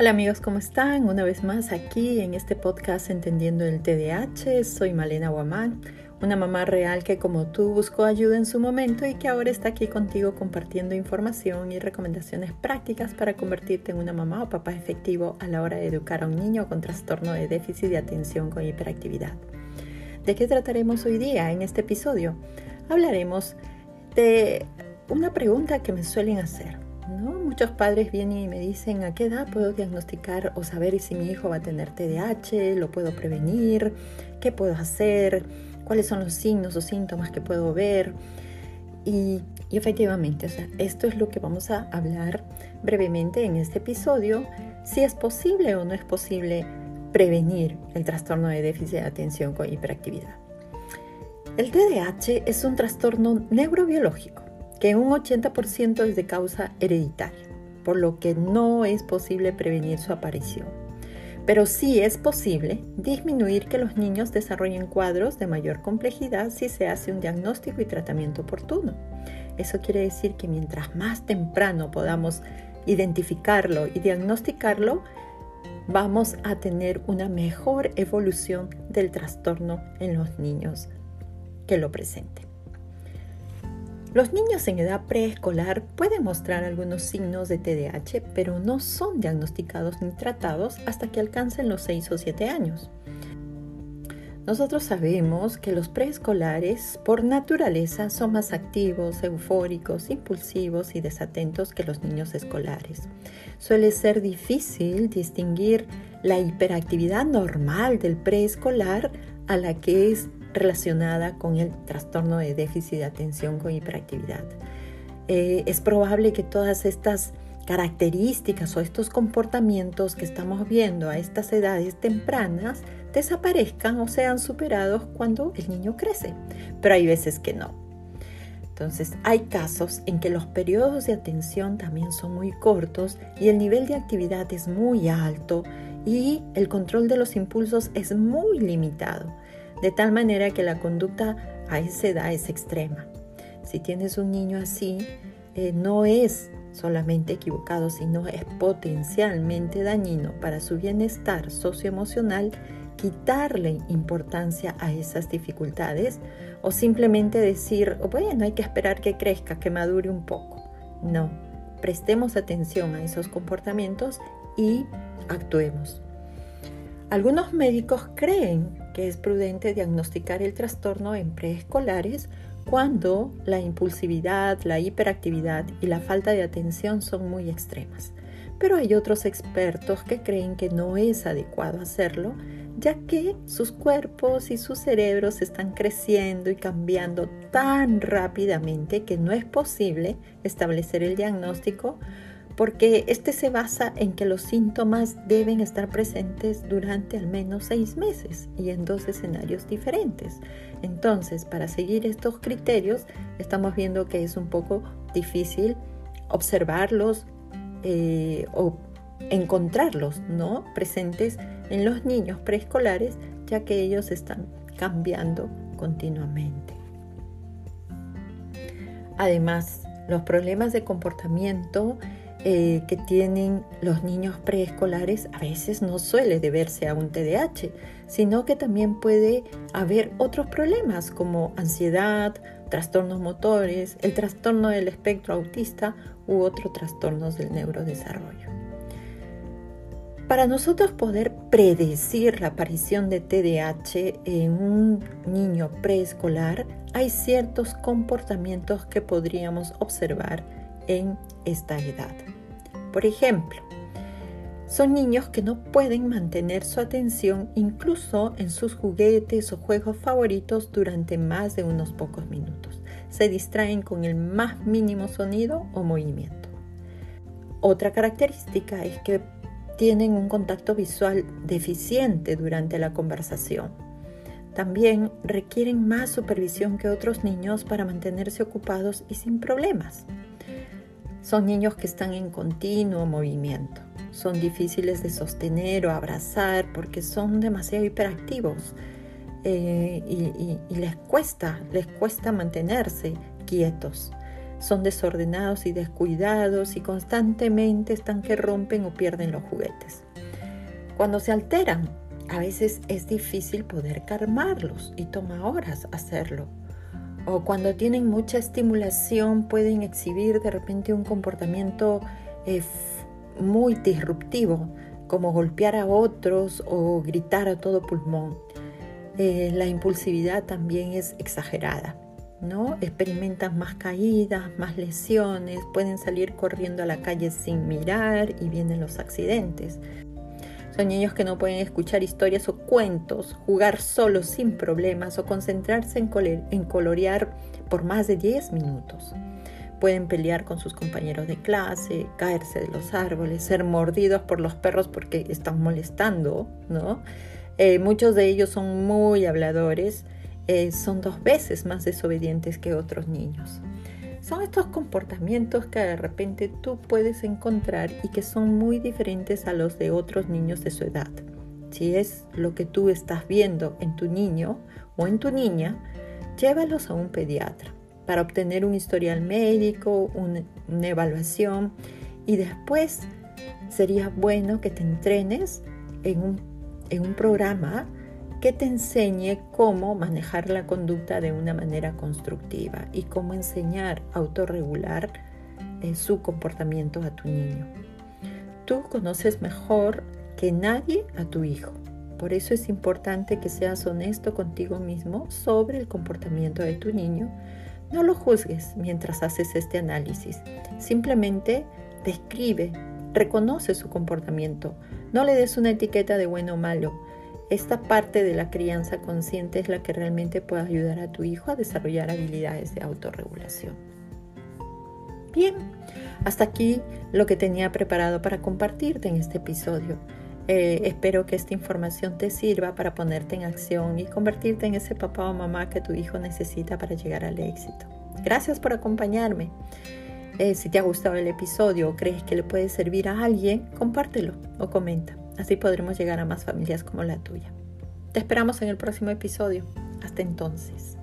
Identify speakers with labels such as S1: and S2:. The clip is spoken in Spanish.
S1: Hola amigos, ¿cómo están? Una vez más aquí en este podcast Entendiendo el TDAH. Soy Malena Guamán, una mamá real que como tú buscó ayuda en su momento y que ahora está aquí contigo compartiendo información y recomendaciones prácticas para convertirte en una mamá o papá efectivo a la hora de educar a un niño con trastorno de déficit de atención con hiperactividad. ¿De qué trataremos hoy día en este episodio? Hablaremos de una pregunta que me suelen hacer. Muchos padres vienen y me dicen a qué edad puedo diagnosticar o saber si mi hijo va a tener TDAH, lo puedo prevenir, qué puedo hacer, cuáles son los signos o síntomas que puedo ver. Y, efectivamente, esto es lo que vamos a hablar brevemente en este episodio, si es posible o no es posible prevenir el trastorno de déficit de atención con hiperactividad. El TDAH es un trastorno neurobiológico que un 80% es de causa hereditaria, por lo que no es posible prevenir su aparición. Pero sí es posible disminuir que los niños desarrollen cuadros de mayor complejidad si se hace un diagnóstico y tratamiento oportuno. Eso quiere decir que mientras más temprano podamos identificarlo y diagnosticarlo, vamos a tener una mejor evolución del trastorno en los niños que lo presenten. Los niños en edad preescolar pueden mostrar algunos signos de TDAH, pero no son diagnosticados ni tratados hasta que alcancen los 6 o 7 años. Nosotros sabemos que los preescolares por naturaleza son más activos, eufóricos, impulsivos y desatentos que los niños escolares. Suele ser difícil distinguir la hiperactividad normal del preescolar a la que es relacionada con el trastorno de déficit de atención con hiperactividad. Eh, es probable que todas estas características o estos comportamientos que estamos viendo a estas edades tempranas desaparezcan o sean superados cuando el niño crece, pero hay veces que no. Entonces, hay casos en que los periodos de atención también son muy cortos y el nivel de actividad es muy alto y el control de los impulsos es muy limitado de tal manera que la conducta a esa edad es extrema. Si tienes un niño así, eh, no es solamente equivocado, sino es potencialmente dañino para su bienestar socioemocional quitarle importancia a esas dificultades o simplemente decir, bueno, hay que esperar que crezca, que madure un poco. No, prestemos atención a esos comportamientos y actuemos. Algunos médicos creen que es prudente diagnosticar el trastorno en preescolares cuando la impulsividad, la hiperactividad y la falta de atención son muy extremas. Pero hay otros expertos que creen que no es adecuado hacerlo, ya que sus cuerpos y sus cerebros están creciendo y cambiando tan rápidamente que no es posible establecer el diagnóstico porque este se basa en que los síntomas deben estar presentes durante al menos seis meses y en dos escenarios diferentes. Entonces, para seguir estos criterios, estamos viendo que es un poco difícil observarlos eh, o encontrarlos ¿no? presentes en los niños preescolares, ya que ellos están cambiando continuamente. Además, los problemas de comportamiento eh, que tienen los niños preescolares a veces no suele deberse a un TDAH, sino que también puede haber otros problemas como ansiedad, trastornos motores, el trastorno del espectro autista u otros trastornos del neurodesarrollo. Para nosotros poder predecir la aparición de TDAH en un niño preescolar, hay ciertos comportamientos que podríamos observar en esta edad. Por ejemplo, son niños que no pueden mantener su atención incluso en sus juguetes o juegos favoritos durante más de unos pocos minutos. Se distraen con el más mínimo sonido o movimiento. Otra característica es que tienen un contacto visual deficiente durante la conversación. También requieren más supervisión que otros niños para mantenerse ocupados y sin problemas. Son niños que están en continuo movimiento. Son difíciles de sostener o abrazar porque son demasiado hiperactivos eh, y, les cuesta, les cuesta mantenerse quietos. son desordenados y descuidados y constantemente están que rompen o pierden los juguetes. Cuando se alteran, a veces es difícil poder calmarlos y toma horas hacerlo. O cuando tienen mucha estimulación pueden exhibir de repente un comportamiento eh, muy disruptivo, como golpear a otros o gritar a todo pulmón. Eh, la impulsividad también es exagerada. ¿no? Experimentan más caídas, más lesiones, pueden salir corriendo a la calle sin mirar y vienen los accidentes. Son niños que no pueden escuchar historias o cuentos, jugar solos sin problemas o concentrarse en, en colorear por más de 10 minutos. Pueden pelear con sus compañeros de clase, caerse de los árboles, ser mordidos por los perros porque están molestando, ¿no? Eh, muchos de ellos son muy habladores, eh, son dos veces más desobedientes que otros niños. Son estos comportamientos que de repente tú puedes encontrar y que son muy diferentes a los de otros niños de su edad. Si es lo que tú estás viendo en tu niño o en tu niña, llévalos a un pediatra para obtener un historial médico, una evaluación y después sería bueno que te entrenes en un, en un programa que te enseñe cómo manejar la conducta de una manera constructiva y cómo enseñar a autorregular eh, su comportamiento a tu niño. Tú conoces mejor que nadie a tu hijo. Por eso es importante que seas honesto contigo mismo sobre el comportamiento de tu niño. No lo juzgues mientras haces este análisis. Simplemente describe, reconoce su comportamiento. No le des una etiqueta de bueno o malo esta parte de la crianza consciente es la que realmente puede ayudar a tu hijo a desarrollar habilidades de autorregulación. Bien, hasta aquí lo que tenía preparado para compartirte en este episodio. Eh, espero que esta información te sirva para ponerte en acción y convertirte en ese papá o mamá que tu hijo necesita para llegar al éxito. Gracias por acompañarme. Eh, si te ha gustado el episodio o crees que le puede servir a alguien, compártelo o comenta. Así podremos llegar a más familias como la tuya. Te esperamos en el próximo episodio. Hasta entonces.